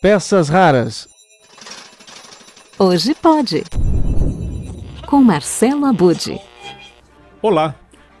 Peças raras. Hoje pode. Com Marcelo Abude. Olá.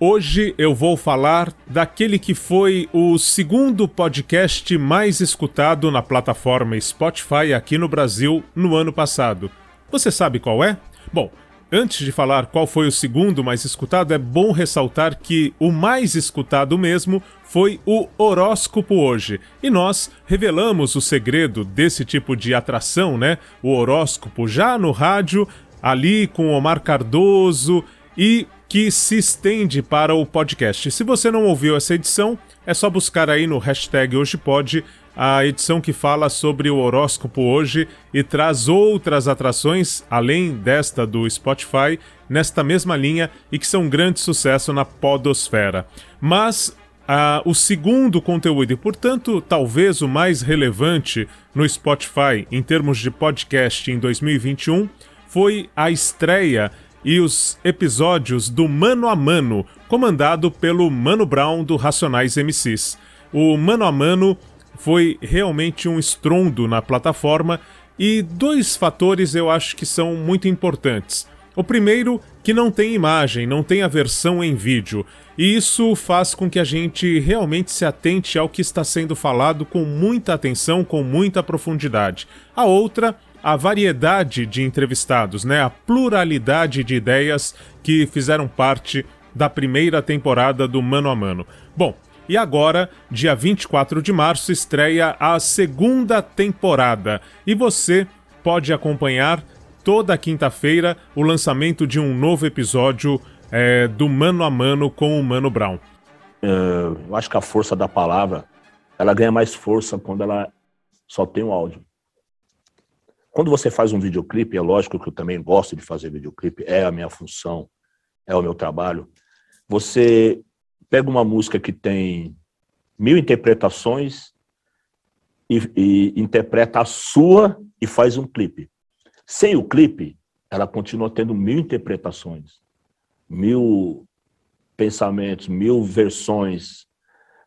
Hoje eu vou falar daquele que foi o segundo podcast mais escutado na plataforma Spotify aqui no Brasil no ano passado. Você sabe qual é? Bom, Antes de falar qual foi o segundo mais escutado, é bom ressaltar que o mais escutado mesmo foi o horóscopo hoje. E nós revelamos o segredo desse tipo de atração, né? O horóscopo já no rádio, ali com Omar Cardoso e que se estende para o podcast. Se você não ouviu essa edição, é só buscar aí no hashtag Hoje Pode a edição que fala sobre o horóscopo hoje e traz outras atrações, além desta do Spotify, nesta mesma linha e que são um grande sucesso na podosfera. Mas ah, o segundo conteúdo, e portanto talvez o mais relevante no Spotify em termos de podcast em 2021, foi a estreia e os episódios do Mano a Mano, comandado pelo Mano Brown do Racionais MCs. O Mano a Mano foi realmente um estrondo na plataforma e dois fatores eu acho que são muito importantes. O primeiro, que não tem imagem, não tem a versão em vídeo, e isso faz com que a gente realmente se atente ao que está sendo falado com muita atenção, com muita profundidade. A outra, a variedade de entrevistados, né? a pluralidade de ideias que fizeram parte da primeira temporada do Mano a Mano. Bom, e agora, dia 24 de março, estreia a segunda temporada. E você pode acompanhar toda quinta-feira o lançamento de um novo episódio é, do Mano a Mano com o Mano Brown. É, eu acho que a força da palavra ela ganha mais força quando ela só tem o áudio. Quando você faz um videoclipe, é lógico que eu também gosto de fazer videoclipe, é a minha função, é o meu trabalho. Você pega uma música que tem mil interpretações e, e, interpreta a sua e faz um clipe. Sem o clipe, ela continua tendo mil interpretações, mil pensamentos, mil versões.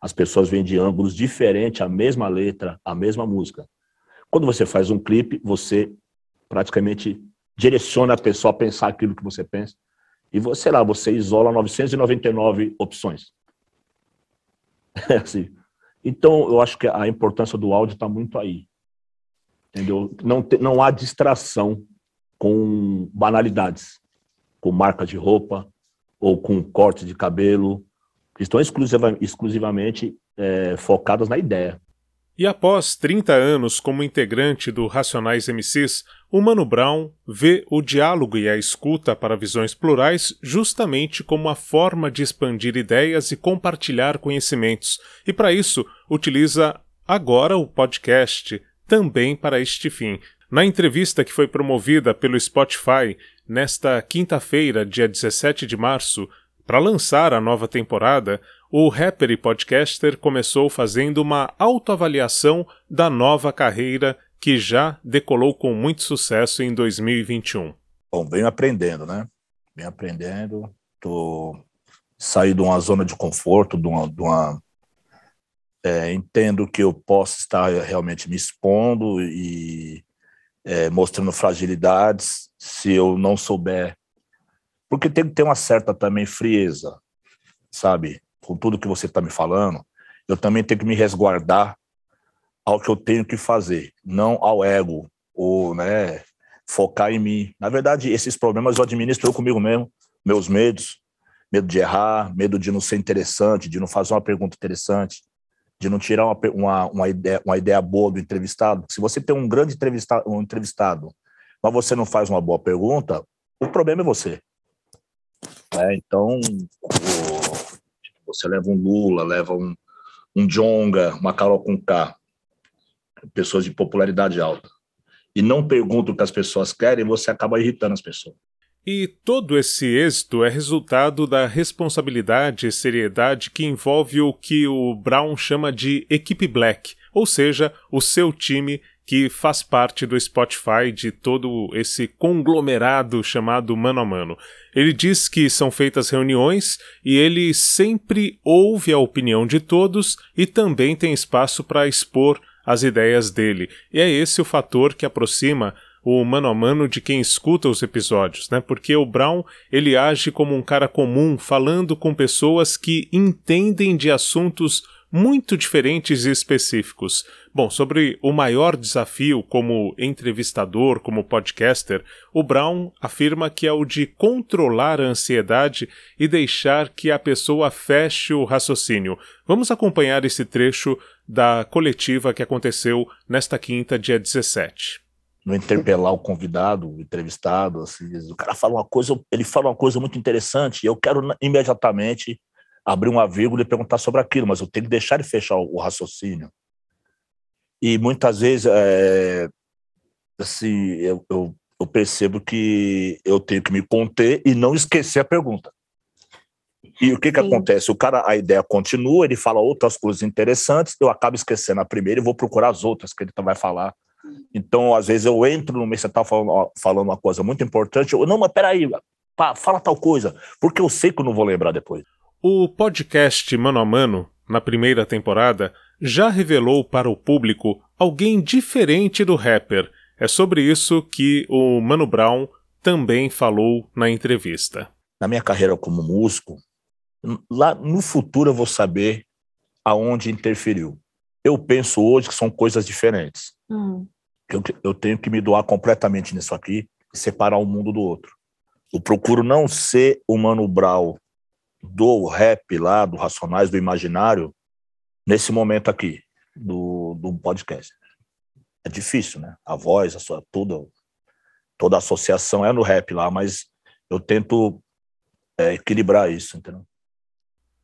As pessoas vêm de ângulos diferentes, a mesma letra, a mesma música. Quando você faz um clipe, você praticamente direciona a pessoa a pensar aquilo que você pensa e você lá, você isola 999 opções. É assim. Então, eu acho que a importância do áudio está muito aí. Entendeu? Não, te, não há distração com banalidades, com marca de roupa ou com corte de cabelo, que estão exclusiva, exclusivamente é, focadas na ideia. E após 30 anos como integrante do Racionais MCs, o Mano Brown vê o diálogo e a escuta para visões plurais justamente como a forma de expandir ideias e compartilhar conhecimentos, e para isso utiliza agora o podcast, também para este fim. Na entrevista que foi promovida pelo Spotify nesta quinta-feira, dia 17 de março, para lançar a nova temporada, o rapper e podcaster começou fazendo uma autoavaliação da nova carreira que já decolou com muito sucesso em 2021. Bom, venho aprendendo, né? Venho aprendendo, tô saí de uma zona de conforto, de uma, de uma é, entendo que eu posso estar realmente me expondo e é, mostrando fragilidades se eu não souber porque tem que ter uma certa também frieza, sabe? Com tudo que você está me falando, eu também tenho que me resguardar ao que eu tenho que fazer, não ao ego, ou, né, focar em mim. Na verdade, esses problemas eu administro comigo mesmo, meus medos, medo de errar, medo de não ser interessante, de não fazer uma pergunta interessante, de não tirar uma, uma, uma, ideia, uma ideia boa do entrevistado. Se você tem um grande entrevistado, um entrevistado, mas você não faz uma boa pergunta, o problema é você. Né? Então, o, tipo, você leva um Lula, leva um, um Jonga, uma Carol com K, pessoas de popularidade alta, e não pergunta o que as pessoas querem, você acaba irritando as pessoas. E todo esse êxito é resultado da responsabilidade e seriedade que envolve o que o Brown chama de equipe black, ou seja, o seu time que faz parte do Spotify de todo esse conglomerado chamado Mano a Mano. Ele diz que são feitas reuniões e ele sempre ouve a opinião de todos e também tem espaço para expor as ideias dele. E é esse o fator que aproxima o mano a mano de quem escuta os episódios, né? Porque o Brown, ele age como um cara comum, falando com pessoas que entendem de assuntos muito diferentes e específicos. Bom, sobre o maior desafio como entrevistador, como podcaster, o Brown afirma que é o de controlar a ansiedade e deixar que a pessoa feche o raciocínio. Vamos acompanhar esse trecho da coletiva que aconteceu nesta quinta, dia 17 não interpelar o convidado, o entrevistado, assim, o cara fala uma coisa, ele fala uma coisa muito interessante, e eu quero imediatamente abrir uma vírgula e perguntar sobre aquilo, mas eu tenho que deixar ele fechar o, raciocínio. E muitas vezes, é, assim, eu, eu, eu, percebo que eu tenho que me conter e não esquecer a pergunta. E o que que Sim. acontece? O cara, a ideia continua, ele fala outras coisas interessantes, eu acabo esquecendo a primeira e vou procurar as outras que ele vai falar. Então, às vezes eu entro no meio, você está falando, falando uma coisa muito importante, eu, não, mas peraí, pá, fala tal coisa, porque eu sei que eu não vou lembrar depois. O podcast Mano a Mano, na primeira temporada, já revelou para o público alguém diferente do rapper. É sobre isso que o Mano Brown também falou na entrevista. Na minha carreira como músico, lá no futuro eu vou saber aonde interferiu. Eu penso hoje que são coisas diferentes. Uhum. Eu, eu tenho que me doar completamente nisso aqui e separar um mundo do outro. Eu procuro não ser o Mano Brown do rap lá, do Racionais, do Imaginário, nesse momento aqui, do, do podcast. É difícil, né? A voz, a sua, tudo, toda a associação é no rap lá, mas eu tento é, equilibrar isso, entendeu?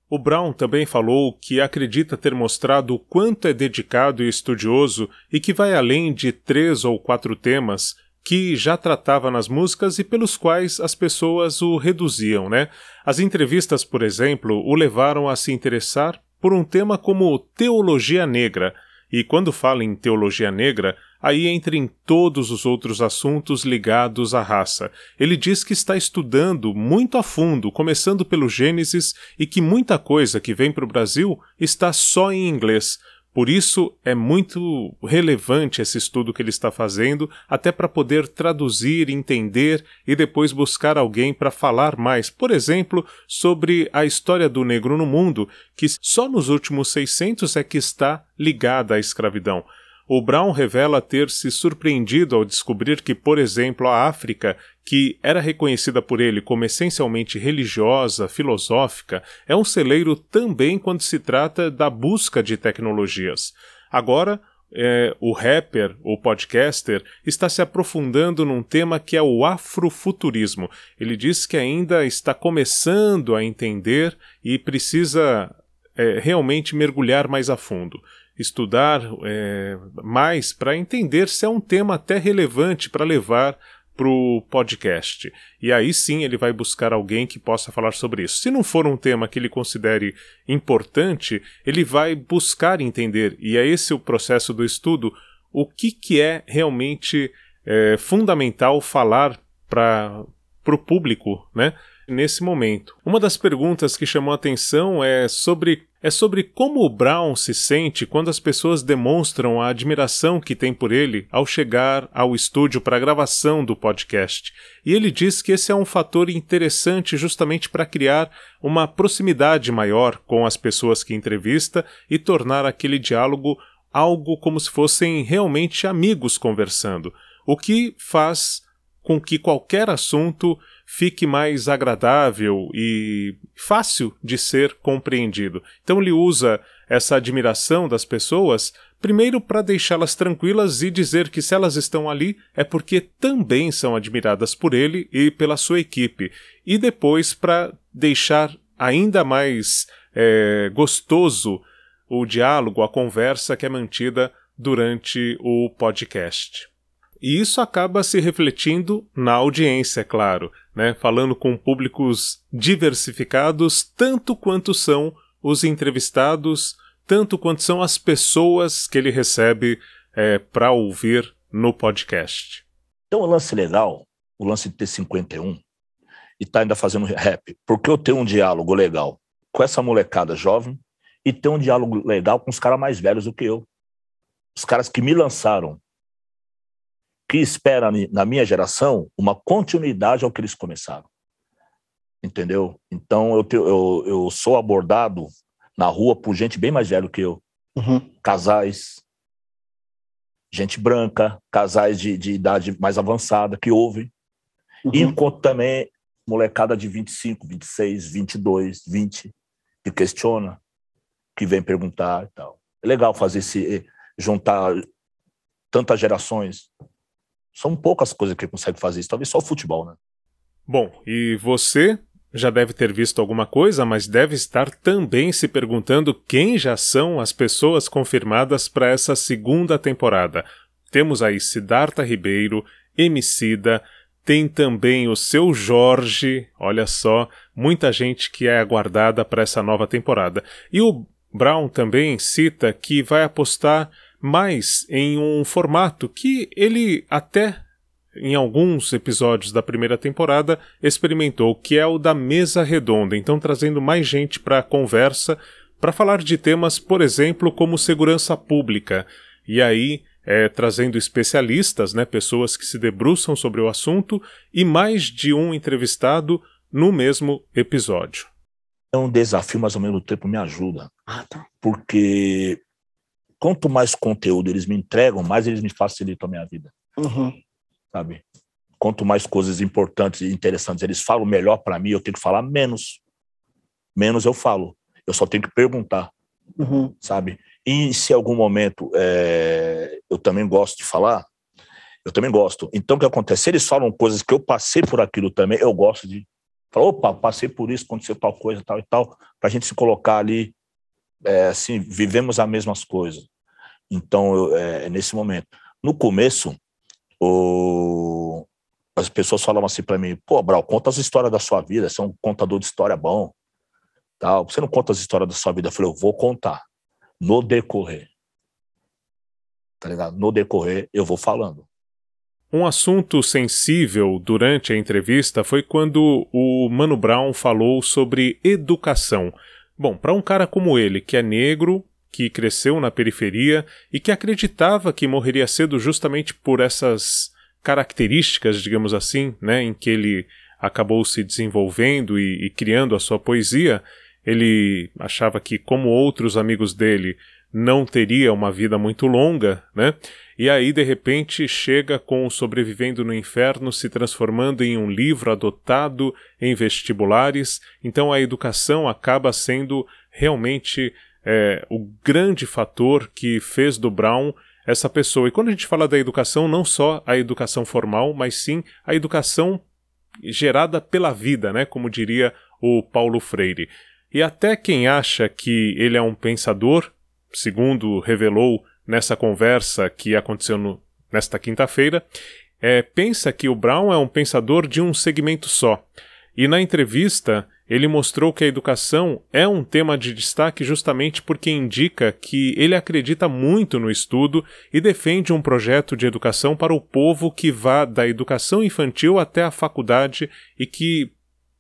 O Brown também falou que acredita ter mostrado o quanto é dedicado e estudioso e que vai além de três ou quatro temas que já tratava nas músicas e pelos quais as pessoas o reduziam, né? As entrevistas, por exemplo, o levaram a se interessar por um tema como teologia negra. E quando fala em teologia negra, aí entra em todos os outros assuntos ligados à raça. Ele diz que está estudando muito a fundo, começando pelo Gênesis, e que muita coisa que vem para o Brasil está só em inglês, por isso é muito relevante esse estudo que ele está fazendo, até para poder traduzir, entender e depois buscar alguém para falar mais, por exemplo, sobre a história do negro no mundo, que só nos últimos 600 é que está ligada à escravidão. O Brown revela ter se surpreendido ao descobrir que, por exemplo, a África, que era reconhecida por ele como essencialmente religiosa, filosófica, é um celeiro também quando se trata da busca de tecnologias. Agora, é, o rapper, o podcaster, está se aprofundando num tema que é o afrofuturismo. Ele diz que ainda está começando a entender e precisa é, realmente mergulhar mais a fundo estudar é, mais para entender se é um tema até relevante para levar para o podcast. E aí sim ele vai buscar alguém que possa falar sobre isso. Se não for um tema que ele considere importante, ele vai buscar entender, e é esse o processo do estudo, o que, que é realmente é, fundamental falar para o público, né? Nesse momento. Uma das perguntas que chamou a atenção é sobre é sobre como o Brown se sente quando as pessoas demonstram a admiração que tem por ele ao chegar ao estúdio para a gravação do podcast. E ele diz que esse é um fator interessante justamente para criar uma proximidade maior com as pessoas que entrevista e tornar aquele diálogo algo como se fossem realmente amigos conversando, o que faz com que qualquer assunto fique mais agradável e fácil de ser compreendido. Então ele usa essa admiração das pessoas primeiro para deixá-las tranquilas e dizer que se elas estão ali é porque também são admiradas por ele e pela sua equipe, e depois para deixar ainda mais é, gostoso o diálogo, a conversa que é mantida durante o podcast. E isso acaba se refletindo na audiência, é claro, né? falando com públicos diversificados, tanto quanto são os entrevistados, tanto quanto são as pessoas que ele recebe é, para ouvir no podcast. Então, o lance legal, o lance de ter 51 e tá ainda fazendo rap, porque eu tenho um diálogo legal com essa molecada jovem e ter um diálogo legal com os caras mais velhos do que eu. os caras que me lançaram, que esperam na minha geração uma continuidade ao que eles começaram. Entendeu? Então eu, eu, eu sou abordado na rua por gente bem mais velha que eu. Uhum. Casais, gente branca, casais de, de idade mais avançada que ouvem. Uhum. E enquanto também molecada de 25, 26, 22, 20, que questiona, que vem perguntar e tal. É legal fazer esse juntar tantas gerações. São poucas coisas que consegue fazer isso, talvez só o futebol, né? Bom, e você já deve ter visto alguma coisa, mas deve estar também se perguntando quem já são as pessoas confirmadas para essa segunda temporada. Temos aí Siddhartha Ribeiro, Emicida, tem também o seu Jorge, olha só, muita gente que é aguardada para essa nova temporada. E o Brown também cita que vai apostar mais em um formato que ele até em alguns episódios da primeira temporada experimentou, que é o da mesa redonda, então trazendo mais gente para a conversa para falar de temas, por exemplo, como segurança pública. E aí é, trazendo especialistas, né, pessoas que se debruçam sobre o assunto, e mais de um entrevistado no mesmo episódio. É um desafio, mas ao mesmo tempo me ajuda. Ah, tá. Porque quanto mais conteúdo eles me entregam, mais eles me facilitam a minha vida. Uhum. Sabe? Quanto mais coisas importantes e interessantes eles falam melhor para mim, eu tenho que falar menos. Menos eu falo. Eu só tenho que perguntar. Uhum. Sabe? E se algum momento é, eu também gosto de falar, eu também gosto. Então, o que acontece? Se eles falam coisas que eu passei por aquilo também, eu gosto de falar, opa, passei por isso, aconteceu tal coisa, tal e tal, para a gente se colocar ali, é, assim, vivemos as mesmas coisas. Então, eu, é, nesse momento. No começo, o, as pessoas falavam assim para mim, pô, Brau, conta as histórias da sua vida, você é um contador de história bom, tal. Você não conta as histórias da sua vida? Eu falei, eu vou contar no decorrer. Tá ligado? No decorrer, eu vou falando. Um assunto sensível durante a entrevista foi quando o Mano Brown falou sobre educação. Bom, para um cara como ele, que é negro, que cresceu na periferia e que acreditava que morreria cedo justamente por essas características, digamos assim, né, em que ele acabou se desenvolvendo e, e criando a sua poesia, ele achava que, como outros amigos dele, não teria uma vida muito longa, né? E aí, de repente, chega com Sobrevivendo no Inferno se transformando em um livro adotado em vestibulares. Então, a educação acaba sendo realmente é, o grande fator que fez do Brown essa pessoa. E quando a gente fala da educação, não só a educação formal, mas sim a educação gerada pela vida, né? Como diria o Paulo Freire. E até quem acha que ele é um pensador, segundo revelou nessa conversa que aconteceu no, nesta quinta-feira, é, pensa que o Brown é um pensador de um segmento só. E na entrevista, ele mostrou que a educação é um tema de destaque justamente porque indica que ele acredita muito no estudo e defende um projeto de educação para o povo que vá da educação infantil até a faculdade e que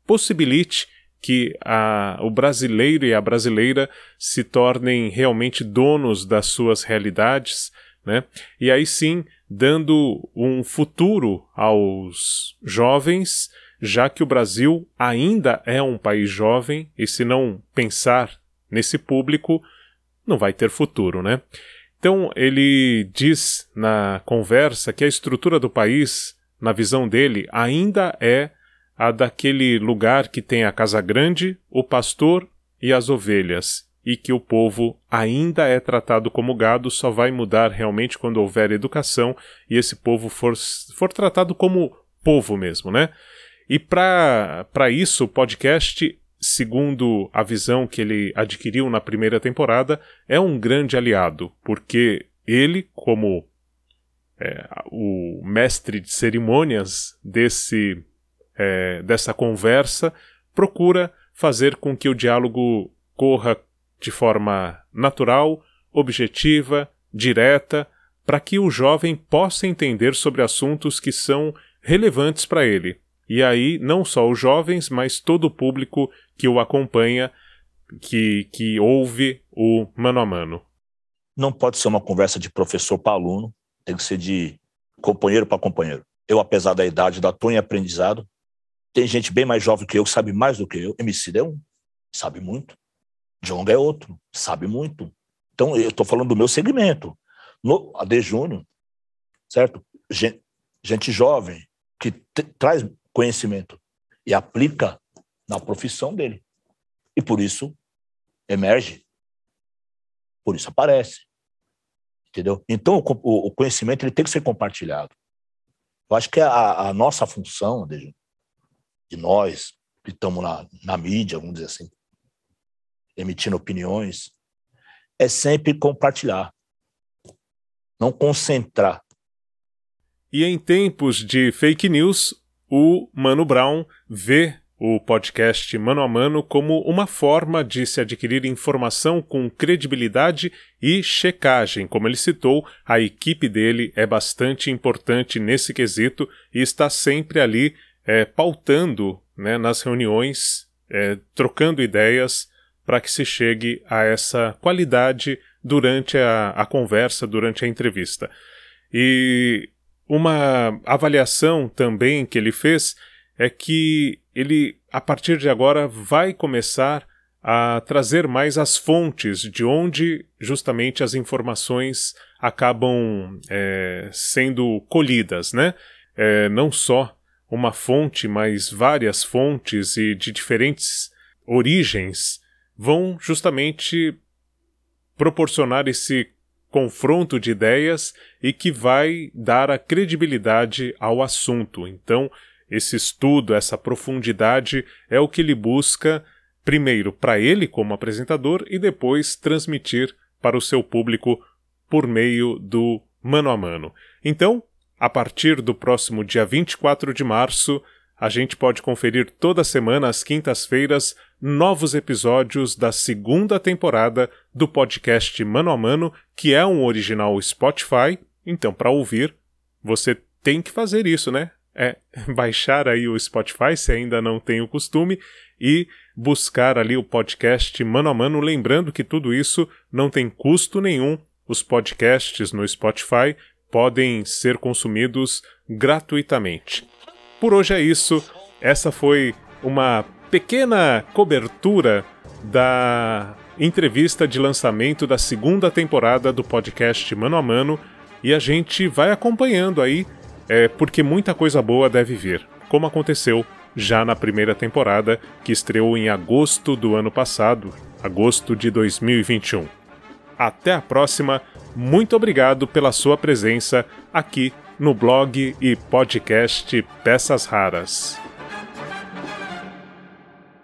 possibilite que a, o brasileiro e a brasileira se tornem realmente donos das suas realidades, né? E aí sim, dando um futuro aos jovens, já que o Brasil ainda é um país jovem e se não pensar nesse público, não vai ter futuro, né? Então ele diz na conversa que a estrutura do país, na visão dele, ainda é a daquele lugar que tem a casa grande, o pastor e as ovelhas, e que o povo ainda é tratado como gado, só vai mudar realmente quando houver educação e esse povo for, for tratado como povo mesmo, né? E para isso, o podcast, segundo a visão que ele adquiriu na primeira temporada, é um grande aliado, porque ele, como é, o mestre de cerimônias desse é, dessa conversa, procura fazer com que o diálogo corra de forma natural, objetiva, direta, para que o jovem possa entender sobre assuntos que são relevantes para ele. E aí, não só os jovens, mas todo o público que o acompanha, que, que ouve o mano a mano. não pode ser uma conversa de professor para aluno, tem que ser de companheiro para companheiro. Eu, apesar da idade, da em aprendizado, tem gente bem mais jovem que eu que sabe mais do que eu. MC é um, sabe muito. Jonga é outro, sabe muito. Então, eu estou falando do meu segmento. No AD Júnior, certo? Gente, gente jovem que traz conhecimento e aplica na profissão dele. E por isso emerge, por isso aparece. Entendeu? Então, o, conhecimento ele tem que ser compartilhado. Eu acho que a, a nossa função, de, de nós que estamos na, na mídia, vamos dizer assim, emitindo opiniões, é sempre compartilhar, não concentrar. E em tempos de fake news, o Mano Brown vê o podcast Mano a Mano como uma forma de se adquirir informação com credibilidade e checagem. Como ele citou, a equipe dele é bastante importante nesse quesito e está sempre ali é, pautando né, nas reuniões, é, trocando ideias para que se chegue a essa qualidade durante a, a conversa, durante a entrevista. E uma avaliação também que ele fez é que ele, a partir de agora, vai começar a trazer mais as fontes de onde justamente as informações acabam é, sendo colhidas, né? É, não só uma fonte, mas várias fontes e de diferentes origens vão justamente proporcionar esse confronto de ideias e que vai dar a credibilidade ao assunto. Então, esse estudo, essa profundidade é o que ele busca, primeiro para ele como apresentador e depois transmitir para o seu público por meio do mano a mano. Então, a partir do próximo dia 24 de março, a gente pode conferir toda semana às quintas-feiras novos episódios da segunda temporada do podcast Mano a Mano, que é um original Spotify. Então, para ouvir, você tem que fazer isso, né? é baixar aí o Spotify, se ainda não tem o costume, e buscar ali o podcast mano a mano, lembrando que tudo isso não tem custo nenhum. Os podcasts no Spotify podem ser consumidos gratuitamente. Por hoje é isso. Essa foi uma pequena cobertura da entrevista de lançamento da segunda temporada do podcast Mano a Mano e a gente vai acompanhando aí é porque muita coisa boa deve vir, como aconteceu já na primeira temporada, que estreou em agosto do ano passado, agosto de 2021. Até a próxima, muito obrigado pela sua presença aqui no blog e podcast Peças Raras.